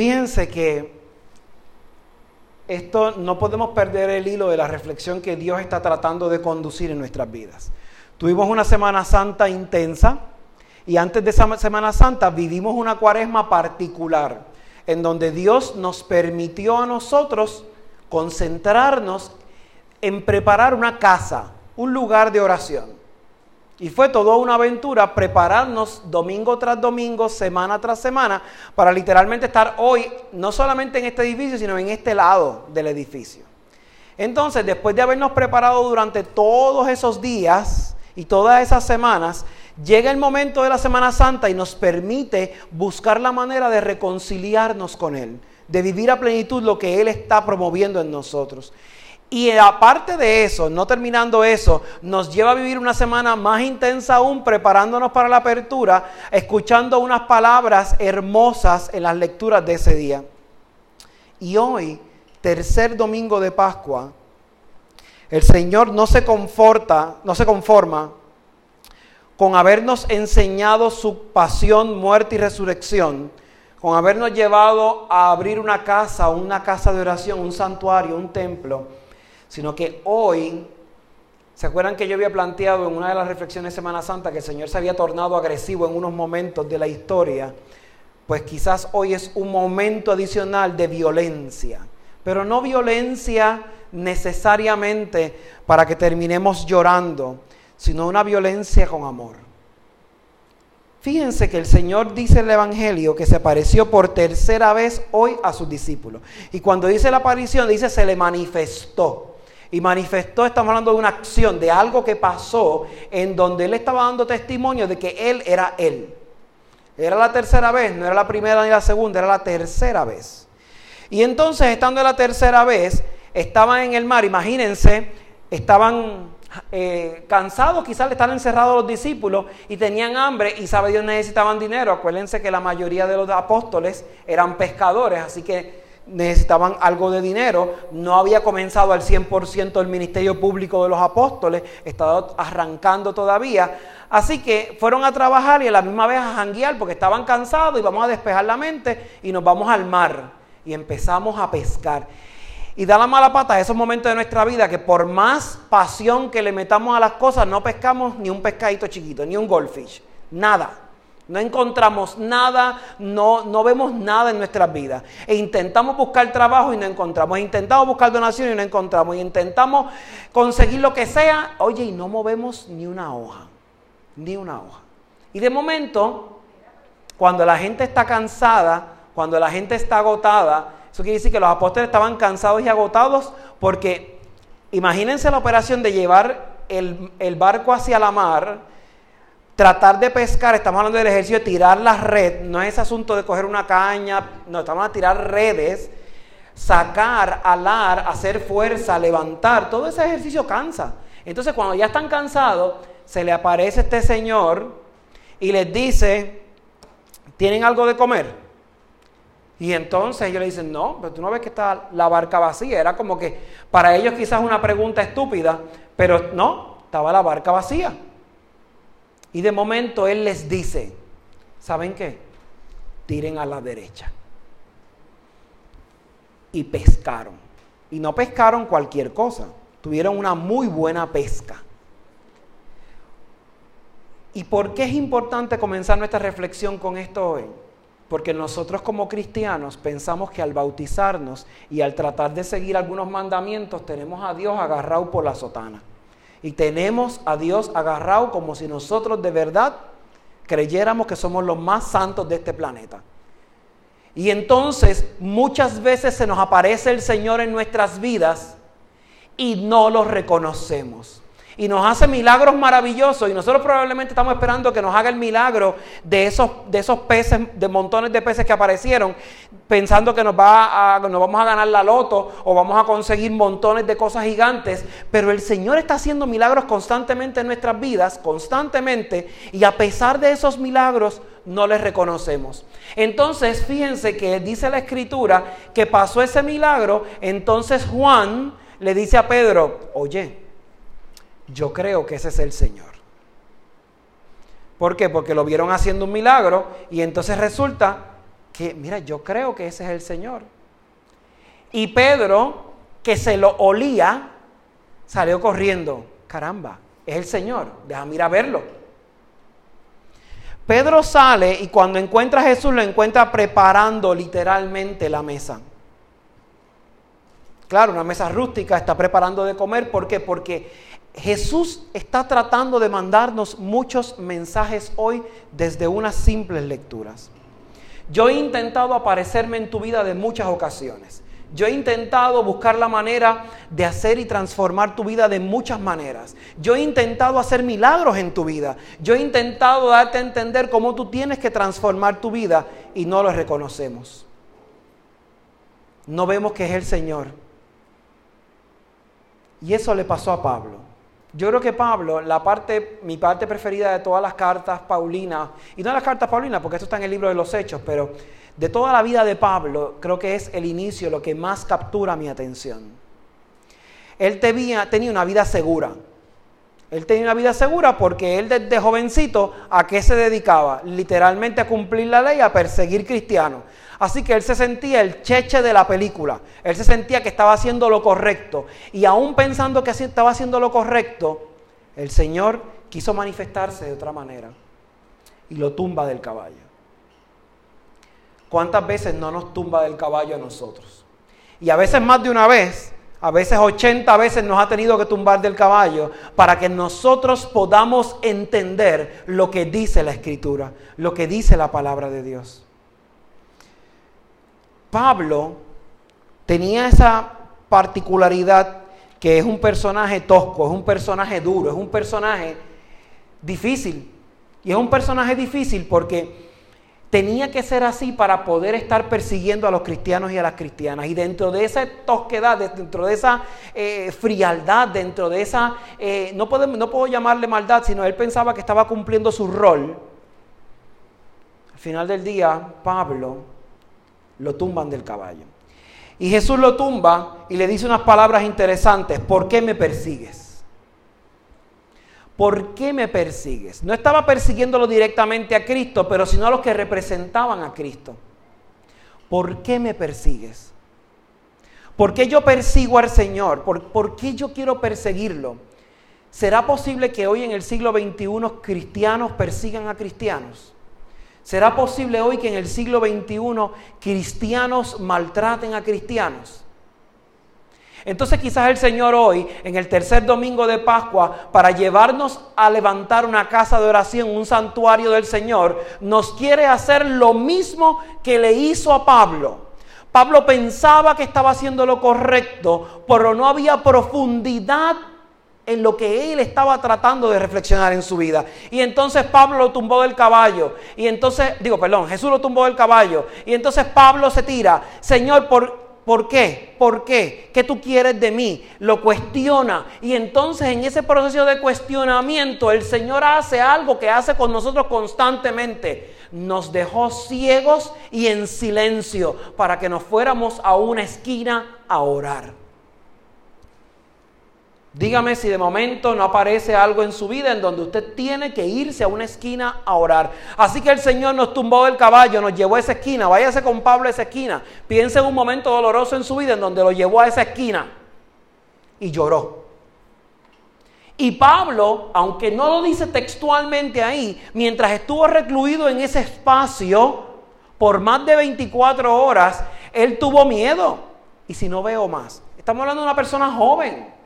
Fíjense que esto no podemos perder el hilo de la reflexión que Dios está tratando de conducir en nuestras vidas. Tuvimos una Semana Santa intensa y antes de esa Semana Santa vivimos una cuaresma particular en donde Dios nos permitió a nosotros concentrarnos en preparar una casa, un lugar de oración. Y fue toda una aventura prepararnos domingo tras domingo, semana tras semana, para literalmente estar hoy no solamente en este edificio, sino en este lado del edificio. Entonces, después de habernos preparado durante todos esos días y todas esas semanas, llega el momento de la Semana Santa y nos permite buscar la manera de reconciliarnos con Él, de vivir a plenitud lo que Él está promoviendo en nosotros. Y aparte de eso, no terminando eso, nos lleva a vivir una semana más intensa aún, preparándonos para la apertura, escuchando unas palabras hermosas en las lecturas de ese día. Y hoy, tercer domingo de Pascua, el Señor no se conforta, no se conforma con habernos enseñado su pasión, muerte y resurrección, con habernos llevado a abrir una casa, una casa de oración, un santuario, un templo sino que hoy, ¿se acuerdan que yo había planteado en una de las reflexiones de Semana Santa que el Señor se había tornado agresivo en unos momentos de la historia? Pues quizás hoy es un momento adicional de violencia, pero no violencia necesariamente para que terminemos llorando, sino una violencia con amor. Fíjense que el Señor dice en el Evangelio que se apareció por tercera vez hoy a sus discípulos. Y cuando dice la aparición, dice se le manifestó. Y manifestó, estamos hablando de una acción, de algo que pasó en donde él estaba dando testimonio de que él era él. Era la tercera vez, no era la primera ni la segunda, era la tercera vez. Y entonces, estando la tercera vez, estaban en el mar, imagínense, estaban eh, cansados quizás de estar encerrados los discípulos y tenían hambre y sabe Dios necesitaban dinero. Acuérdense que la mayoría de los apóstoles eran pescadores, así que necesitaban algo de dinero, no había comenzado al 100% el ministerio público de los apóstoles, estaba arrancando todavía, así que fueron a trabajar y a la misma vez a janguear porque estaban cansados y vamos a despejar la mente y nos vamos al mar y empezamos a pescar. Y da la mala pata a esos momentos de nuestra vida que por más pasión que le metamos a las cosas, no pescamos ni un pescadito chiquito, ni un goldfish, nada. No encontramos nada, no, no vemos nada en nuestras vidas. E intentamos buscar trabajo y no encontramos. E intentamos buscar donación y no encontramos. E intentamos conseguir lo que sea. Oye, y no movemos ni una hoja. Ni una hoja. Y de momento, cuando la gente está cansada, cuando la gente está agotada, eso quiere decir que los apóstoles estaban cansados y agotados porque imagínense la operación de llevar el, el barco hacia la mar tratar de pescar, estamos hablando del ejercicio de tirar la red, no es asunto de coger una caña, no, estamos a tirar redes, sacar, alar, hacer fuerza, levantar, todo ese ejercicio cansa. Entonces cuando ya están cansados, se le aparece este señor y les dice, ¿tienen algo de comer? Y entonces ellos le dicen, no, pero tú no ves que está la barca vacía. Era como que para ellos quizás una pregunta estúpida, pero no, estaba la barca vacía. Y de momento Él les dice, ¿saben qué? Tiren a la derecha. Y pescaron. Y no pescaron cualquier cosa. Tuvieron una muy buena pesca. ¿Y por qué es importante comenzar nuestra reflexión con esto hoy? Porque nosotros como cristianos pensamos que al bautizarnos y al tratar de seguir algunos mandamientos tenemos a Dios agarrado por la sotana. Y tenemos a Dios agarrado como si nosotros de verdad creyéramos que somos los más santos de este planeta. Y entonces muchas veces se nos aparece el Señor en nuestras vidas y no lo reconocemos y nos hace milagros maravillosos. Y nosotros probablemente estamos esperando que nos haga el milagro de esos, de esos peces, de montones de peces que aparecieron, pensando que nos, va nos vamos a ganar la loto o vamos a conseguir montones de cosas gigantes, pero el Señor está haciendo milagros constantemente en nuestras vidas, constantemente, y a pesar de esos milagros no les reconocemos. Entonces, fíjense que dice la escritura que pasó ese milagro, entonces Juan le dice a Pedro, oye, yo creo que ese es el Señor. ¿Por qué? Porque lo vieron haciendo un milagro y entonces resulta que, mira, yo creo que ese es el Señor. Y Pedro, que se lo olía, salió corriendo. Caramba, es el Señor, déjame ir a verlo. Pedro sale y cuando encuentra a Jesús lo encuentra preparando literalmente la mesa. Claro, una mesa rústica está preparando de comer. ¿Por qué? Porque Jesús está tratando de mandarnos muchos mensajes hoy desde unas simples lecturas. Yo he intentado aparecerme en tu vida de muchas ocasiones. Yo he intentado buscar la manera de hacer y transformar tu vida de muchas maneras. Yo he intentado hacer milagros en tu vida. Yo he intentado darte a entender cómo tú tienes que transformar tu vida y no lo reconocemos. No vemos que es el Señor. Y eso le pasó a Pablo. Yo creo que Pablo, la parte, mi parte preferida de todas las cartas paulinas, y no las cartas paulinas, porque esto está en el libro de los Hechos, pero de toda la vida de Pablo, creo que es el inicio lo que más captura mi atención. Él tenía, tenía una vida segura. Él tenía una vida segura porque él desde jovencito, ¿a qué se dedicaba? Literalmente a cumplir la ley, a perseguir cristianos. Así que él se sentía el cheche de la película. Él se sentía que estaba haciendo lo correcto. Y aún pensando que estaba haciendo lo correcto, el Señor quiso manifestarse de otra manera. Y lo tumba del caballo. ¿Cuántas veces no nos tumba del caballo a nosotros? Y a veces más de una vez a veces 80 veces nos ha tenido que tumbar del caballo para que nosotros podamos entender lo que dice la escritura, lo que dice la palabra de Dios. Pablo tenía esa particularidad que es un personaje tosco, es un personaje duro, es un personaje difícil. Y es un personaje difícil porque tenía que ser así para poder estar persiguiendo a los cristianos y a las cristianas. Y dentro de esa tosquedad, dentro de esa eh, frialdad, dentro de esa, eh, no, puedo, no puedo llamarle maldad, sino él pensaba que estaba cumpliendo su rol. Al final del día, Pablo lo tumban del caballo. Y Jesús lo tumba y le dice unas palabras interesantes. ¿Por qué me persigues? ¿por qué me persigues? No estaba persiguiéndolo directamente a Cristo, pero sino a los que representaban a Cristo. ¿Por qué me persigues? ¿Por qué yo persigo al Señor? ¿Por, qué yo quiero perseguirlo? ¿Será posible que hoy en el siglo XXI cristianos persigan a cristianos? ¿Será posible hoy que en el siglo XXI cristianos maltraten a cristianos? Entonces quizás el Señor hoy, en el tercer domingo de Pascua, para llevarnos a levantar una casa de oración, un santuario del Señor, nos quiere hacer lo mismo que le hizo a Pablo. Pablo pensaba que estaba haciendo lo correcto, pero no había profundidad en lo que él estaba tratando de reflexionar en su vida. Y entonces Pablo lo tumbó del caballo. Y entonces, digo, perdón, Jesús lo tumbó del caballo. Y entonces Pablo se tira, Señor, por, ¿Por qué? ¿Por qué? ¿Qué tú quieres de mí? Lo cuestiona. Y entonces en ese proceso de cuestionamiento el Señor hace algo que hace con nosotros constantemente. Nos dejó ciegos y en silencio para que nos fuéramos a una esquina a orar. Dígame si de momento no aparece algo en su vida en donde usted tiene que irse a una esquina a orar. Así que el Señor nos tumbó del caballo, nos llevó a esa esquina. Váyase con Pablo a esa esquina. Piense en un momento doloroso en su vida en donde lo llevó a esa esquina y lloró. Y Pablo, aunque no lo dice textualmente ahí, mientras estuvo recluido en ese espacio por más de 24 horas, él tuvo miedo. Y si no veo más, estamos hablando de una persona joven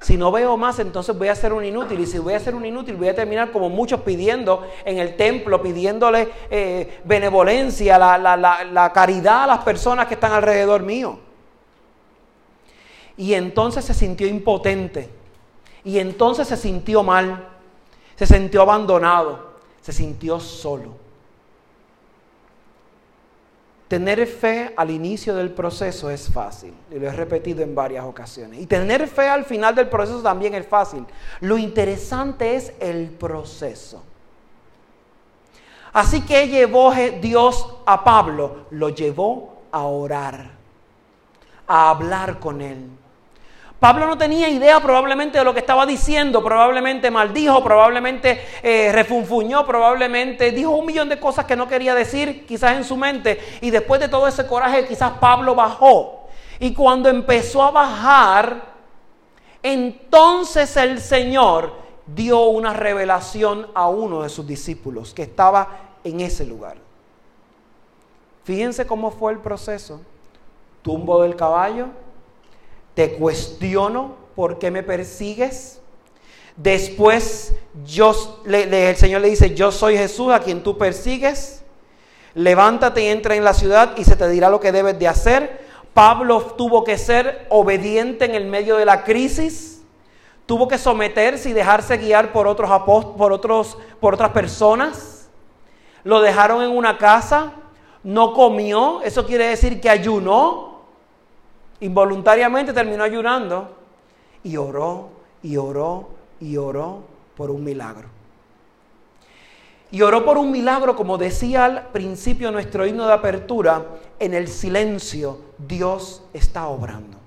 si no veo más, entonces voy a ser un inútil. Y si voy a ser un inútil, voy a terminar como muchos pidiendo en el templo, pidiéndole eh, benevolencia, la, la caridad a las personas que están alrededor mío. Y entonces se sintió impotente. Y entonces se sintió mal. Se sintió abandonado. Se sintió solo. Tener fe al inicio del proceso es fácil, y lo he repetido en varias ocasiones. Y tener fe al final del proceso también es fácil. Lo interesante es el proceso. Así que llevó Dios a Pablo, lo llevó a orar, a hablar con él. Pablo no tenía idea probablemente de lo que estaba diciendo, probablemente maldijo, probablemente eh, refunfuñó, probablemente dijo un millón de cosas que no quería decir quizás en su mente y después de todo ese coraje quizás Pablo bajó. Y cuando empezó a bajar, entonces el Señor dio una revelación a uno de sus discípulos que estaba en ese lugar. Fíjense cómo fue el proceso. Tumbo del caballo, te cuestiono por qué me persigues. Después yo, el Señor le dice, yo soy Jesús a quien tú persigues. Levántate y entra en la ciudad y se te dirá lo que debes de hacer. Pablo tuvo que ser obediente en el medio de la crisis. Tuvo que someterse y dejarse guiar por otros por otros, por otras personas. Lo dejaron en una casa, no comió, eso quiere decir que ayunó, Involuntariamente terminó ayunando y oró y oró y oró por un milagro. Y oró por un milagro, como decía al principio nuestro himno de apertura, en el silencio Dios está obrando.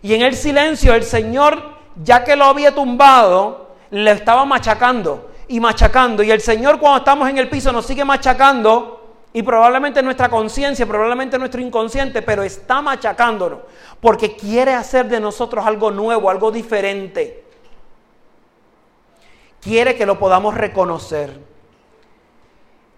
Y en el silencio el Señor, ya que lo había tumbado, le estaba machacando y machacando. Y el Señor cuando estamos en el piso nos sigue machacando y probablemente nuestra conciencia, probablemente nuestro inconsciente, pero está machacándonos porque quiere hacer de nosotros algo nuevo, algo diferente. Quiere que lo podamos reconocer.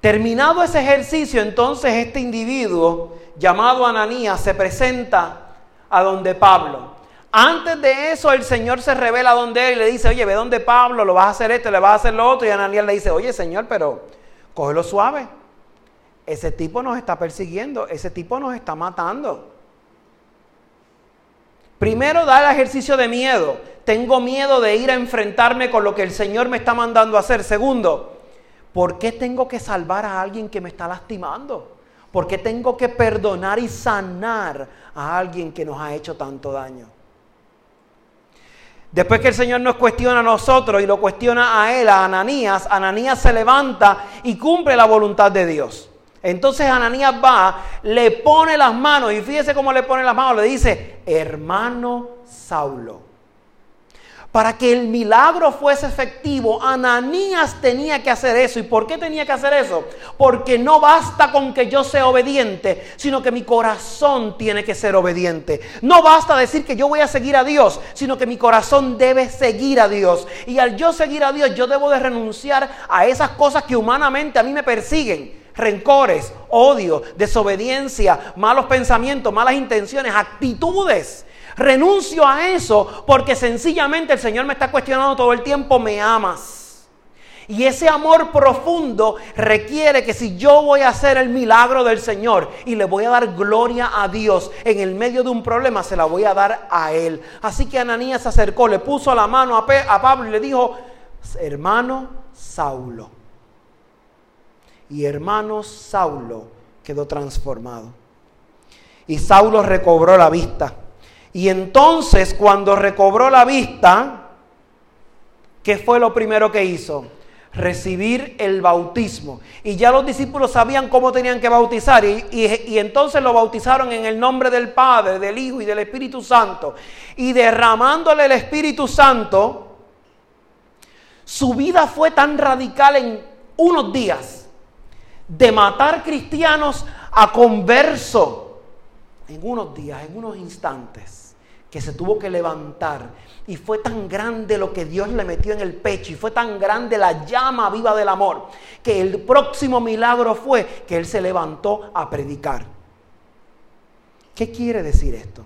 Terminado ese ejercicio, entonces este individuo llamado Ananías se presenta a donde Pablo. Antes de eso, el Señor se revela donde él y le dice, oye, ve donde Pablo, lo vas a hacer esto, le vas a hacer lo otro. Y Ananías le dice, oye, Señor, pero cógelo suave ese tipo nos está persiguiendo, ese tipo nos está matando. Primero da el ejercicio de miedo. Tengo miedo de ir a enfrentarme con lo que el Señor me está mandando a hacer. Segundo, ¿por qué tengo que salvar a alguien que me está lastimando? ¿Por qué tengo que perdonar y sanar a alguien que nos ha hecho tanto daño? Después que el Señor nos cuestiona a nosotros y lo cuestiona a él, a Ananías, Ananías se levanta y cumple la voluntad de Dios. Entonces Ananías va, le pone las manos y fíjese cómo le pone las manos, le dice, hermano Saulo. Para que el milagro fuese efectivo, Ananías tenía que hacer eso. ¿Y por qué tenía que hacer eso? Porque no basta con que yo sea obediente, sino que mi corazón tiene que ser obediente. No basta decir que yo voy a seguir a Dios, sino que mi corazón debe seguir a Dios. Y al yo seguir a Dios, yo debo de renunciar a esas cosas que humanamente a mí me persiguen rencores, odio, desobediencia, malos pensamientos, malas intenciones, actitudes. Renuncio a eso porque sencillamente el Señor me está cuestionando todo el tiempo, ¿me amas? Y ese amor profundo requiere que si yo voy a hacer el milagro del Señor y le voy a dar gloria a Dios en el medio de un problema, se la voy a dar a Él. Así que Ananías se acercó, le puso la mano a, Pablo y le dijo, hermano Saulo y hermano Saulo quedó transformado. Y Saulo recobró la vista. Y entonces cuando recobró la vista, ¿qué fue lo primero que hizo? Recibir el bautismo. Y ya los discípulos sabían cómo tenían que bautizar. Y, y, entonces lo bautizaron en el nombre del Padre, del Hijo y del Espíritu Santo. Y derramándole el Espíritu Santo, su vida fue tan radical en unos días de matar cristianos a converso en unos días, en unos instantes, que se tuvo que levantar. Y fue tan grande lo que Dios le metió en el pecho y fue tan grande la llama viva del amor, que el próximo milagro fue que Él se levantó a predicar. ¿Qué quiere decir esto?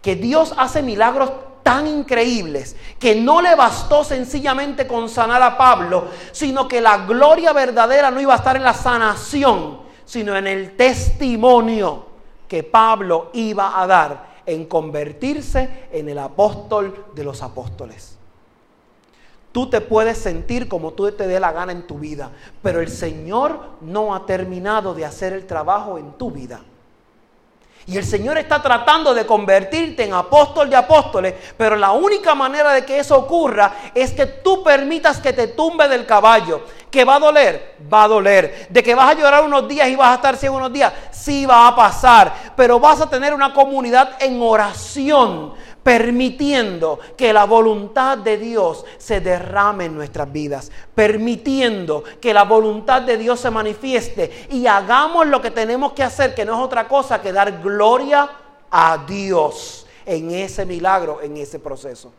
Que Dios hace milagros tan increíbles que no le bastó sencillamente con sanar a Pablo, sino que la gloria verdadera no iba a estar en la sanación, sino en el testimonio que Pablo iba a dar en convertirse en el apóstol de los apóstoles. Tú te puedes sentir como tú te dé la gana en tu vida, pero el Señor no ha terminado de hacer el trabajo en tu vida. Y el Señor está tratando de convertirte en apóstol de apóstoles, pero la única manera de que eso ocurra es que tú permitas que te tumbe del caballo. ¿Que va a doler? Va a doler. ¿De que vas a llorar unos días y vas a estar ciego unos días? Sí va a pasar. Pero vas a tener una comunidad en oración permitiendo que la voluntad de Dios se derrame en nuestras vidas, permitiendo que la voluntad de Dios se manifieste y hagamos lo que tenemos que hacer, que no es otra cosa que dar gloria a Dios en ese milagro, en ese proceso.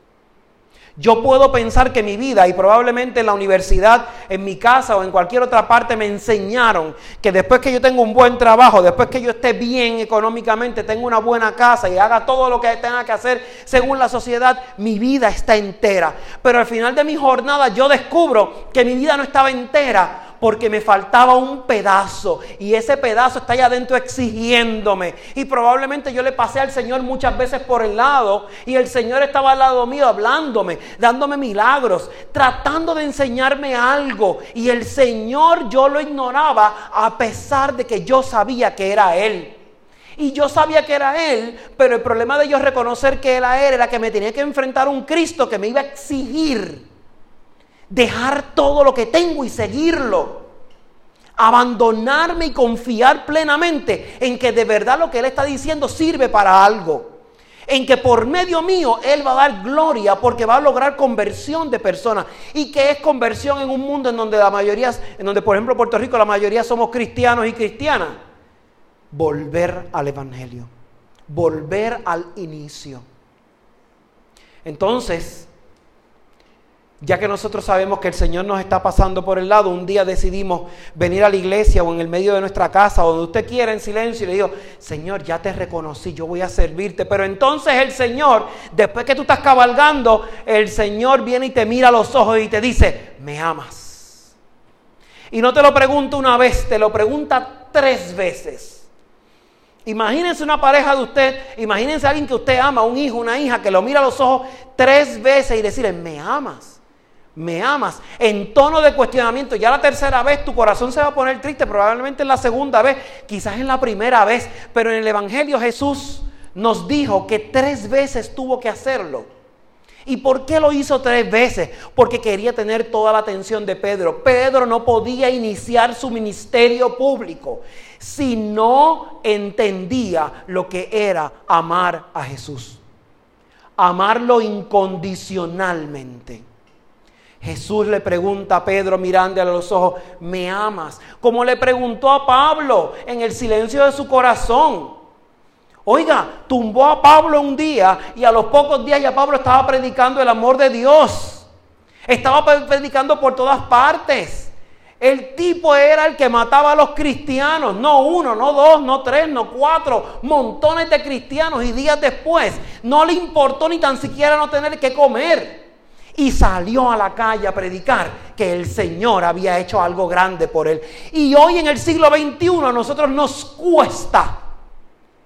Yo puedo pensar que mi vida y probablemente en la universidad, en mi casa o en cualquier otra parte me enseñaron que después que yo tengo un buen trabajo, después que yo esté bien económicamente, tengo una buena casa y haga todo lo que tenga que hacer según la sociedad, mi vida está entera. Pero al final de mi jornada yo descubro que mi vida no estaba entera porque me faltaba un pedazo y ese pedazo está allá adentro exigiéndome. Y probablemente yo le pasé al Señor muchas veces por el lado y el Señor estaba al lado mío hablándome, dándome milagros, tratando de enseñarme algo. Y el Señor yo lo ignoraba a pesar de que yo sabía que era Él. Y yo sabía que era Él, pero el problema de yo reconocer que era Él era que me tenía que enfrentar a un Cristo que me iba a exigir dejar todo lo que tengo y seguirlo. Abandonarme y confiar plenamente en que de verdad lo que Él está diciendo sirve para algo. En que por medio mío Él va a dar gloria porque va a lograr conversión de personas. ¿Y que es conversión en un mundo en donde la mayoría, en donde por ejemplo Puerto Rico la mayoría somos cristianos y cristianas? Volver al Evangelio. Volver al inicio. Entonces, ya que nosotros sabemos que el Señor nos está pasando por el lado, un día decidimos venir a la iglesia o en el medio de nuestra casa, o donde usted quiera, en silencio, y le digo, Señor, ya te reconocí, yo voy a servirte. Pero entonces el Señor, después que tú estás cabalgando, el Señor viene y te mira a los ojos y te dice, me amas. Y no te lo pregunta una vez, te lo pregunta tres veces. Imagínense una pareja de usted, imagínense a alguien que usted ama, un hijo, una hija, que lo mira a los ojos tres veces y decirle, me amas me amas, en tono de cuestionamiento. Ya la tercera vez tu corazón se va a poner triste, probablemente en la segunda vez, quizás en la primera vez, pero en el Evangelio Jesús nos dijo que tres veces tuvo que hacerlo. ¿Y por qué lo hizo tres veces? Porque quería tener toda la atención de Pedro. Pedro no podía iniciar su ministerio público si no entendía lo que era amar a Jesús. Amarlo incondicionalmente. Jesús le pregunta a Pedro mirándole a los ojos, ¿me amas? Como le preguntó a Pablo en el silencio de su corazón. Oiga, tumbó a Pablo un día y a los pocos días ya Pablo estaba predicando el amor de Dios. Estaba predicando por todas partes. El tipo era el que mataba a los cristianos, no uno, no dos, no tres, no cuatro, montones de cristianos y días después no le importó ni tan siquiera no tener que comer y salió a la calle a predicar que el Señor había hecho algo grande por él. Y hoy en el siglo XXI a nosotros nos cuesta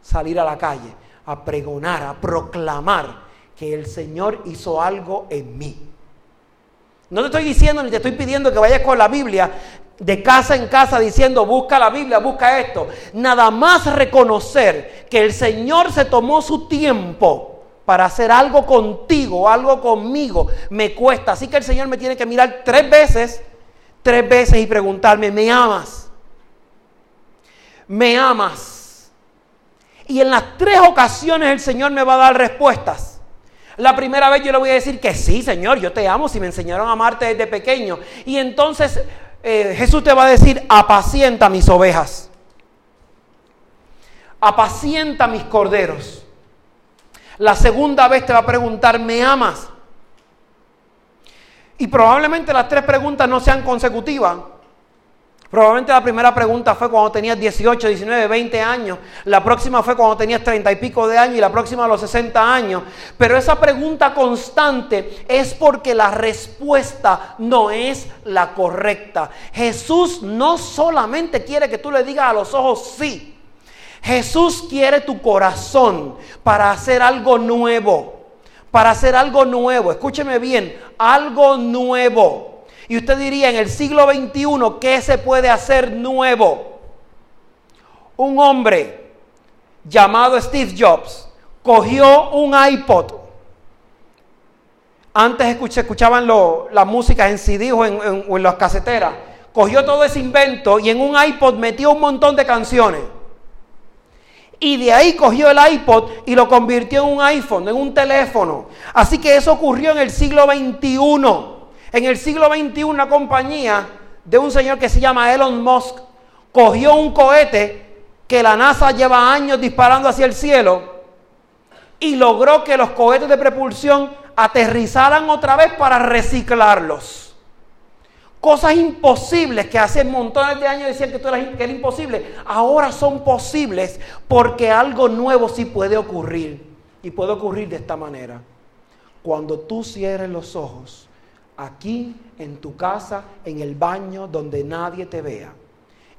salir a la calle a pregonar, a proclamar que el Señor hizo algo en mí. No te estoy diciendo ni te estoy pidiendo que vayas con la Biblia de casa en casa diciendo busca la Biblia, busca esto. Nada más reconocer que el Señor se tomó su tiempo para hacer algo contigo, algo conmigo, me cuesta. Así que el Señor me tiene que mirar tres veces, tres veces y preguntarme, ¿me amas? ¿Me amas? Y en las tres ocasiones el Señor me va a dar respuestas. La primera vez yo le voy a decir que sí, Señor, yo te amo si me enseñaron a amarte desde pequeño. Y entonces eh, Jesús te va a decir, apacienta mis ovejas. Apacienta mis corderos. La segunda vez te va a preguntar, ¿me amas? Y probablemente las tres preguntas no sean consecutivas. Probablemente la primera pregunta fue cuando tenías 18, 19, 20 años. La próxima fue cuando tenías 30 y pico de años y la próxima a los 60 años. Pero esa pregunta constante es porque la respuesta no es la correcta. Jesús no solamente quiere que tú le digas a los ojos sí. Jesús quiere tu corazón para hacer algo nuevo. Para hacer algo nuevo. Escúcheme bien, algo nuevo. Y usted diría, en el siglo XXI, ¿qué se puede hacer nuevo? Un hombre llamado Steve Jobs cogió un iPod. Antes escuchaban la música en CD o en, o en las caseteras. Cogió todo ese invento y en un iPod metió un montón de canciones Y de ahí cogió el iPod y lo convirtió en un iPhone, en un teléfono. Así que eso ocurrió en el siglo XXI. En el siglo XXI una compañía de un señor que se llama Elon Musk cogió un cohete que la NASA lleva años disparando hacia el cielo y logró que los cohetes de propulsión aterrizaran otra vez para reciclarlos. Cosas imposibles que hace montones de años decían que, esto era, que era imposible, ahora son posibles porque algo nuevo sí puede ocurrir. Y puede ocurrir de esta manera. Cuando tú cierres los ojos, aquí en tu casa, en el baño, donde nadie te vea,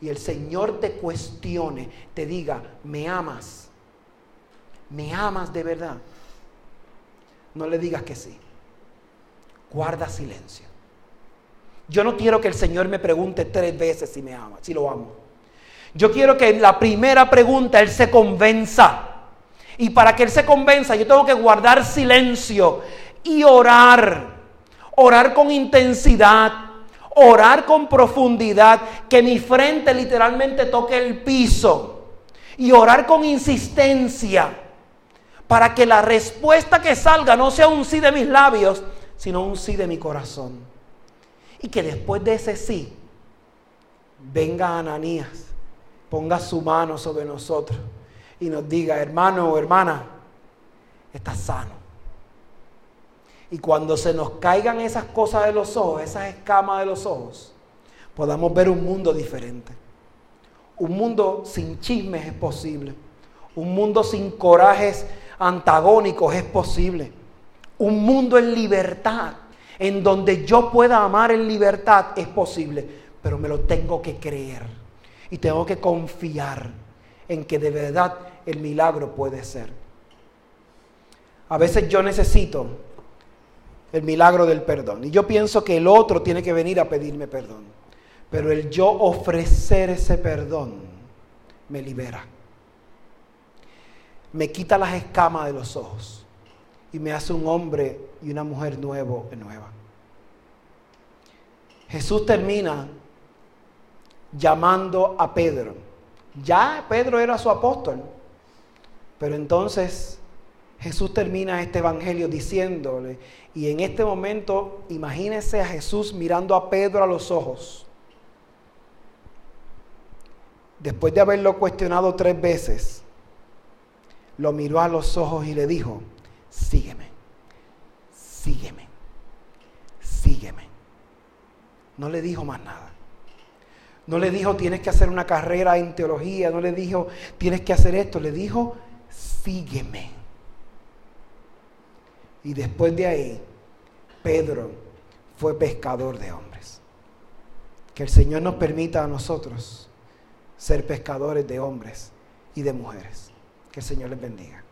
y el Señor te cuestione, te diga, me amas, me amas de verdad no le digas que sí. Guarda silencio. Yo no quiero que el Señor me pregunte tres veces si me ama, si lo amo. Yo quiero que en la primera pregunta Él se convenza. Y para que Él se convenza, yo tengo que guardar silencio y orar. Orar con intensidad. Orar con profundidad. Que mi frente literalmente toque el piso. Y orar con insistencia para que la respuesta que salga no sea un sí de mis labios, sino un sí de mi corazón. Y que después de ese sí, venga Ananías, ponga su mano sobre nosotros y nos diga, hermano o hermana, estás sano. Y cuando se nos caigan esas cosas de los ojos, esas escamas de los ojos, podamos ver un mundo diferente. Un mundo sin chismes es posible. Un mundo sin corajes antagónicos es posible. Un mundo en libertad, en donde yo pueda amar en libertad, es posible. Pero me lo tengo que creer. Y tengo que confiar en que de verdad el milagro puede ser. A veces yo necesito el milagro del perdón. Y yo pienso que el otro tiene que venir a pedirme perdón. Pero el yo ofrecer ese perdón me libera me quita las escamas de los ojos y me hace un hombre y una mujer nuevo nueva. Jesús termina llamando a Pedro. Ya Pedro era su apóstol, pero entonces Jesús termina este evangelio diciéndole, y en este momento imagínese a Jesús mirando a Pedro a los ojos, después de haberlo cuestionado tres veces, lo miró a los ojos y le dijo, sígueme, sígueme. No le dijo más nada. No le dijo, tienes que hacer una carrera en teología. No le dijo, tienes que hacer esto. Le dijo, sígueme. Y después de ahí, Pedro fue pescador de hombres. Que el Señor nos permita a nosotros ser pescadores de hombres y de mujeres. Que el Señor les bendiga.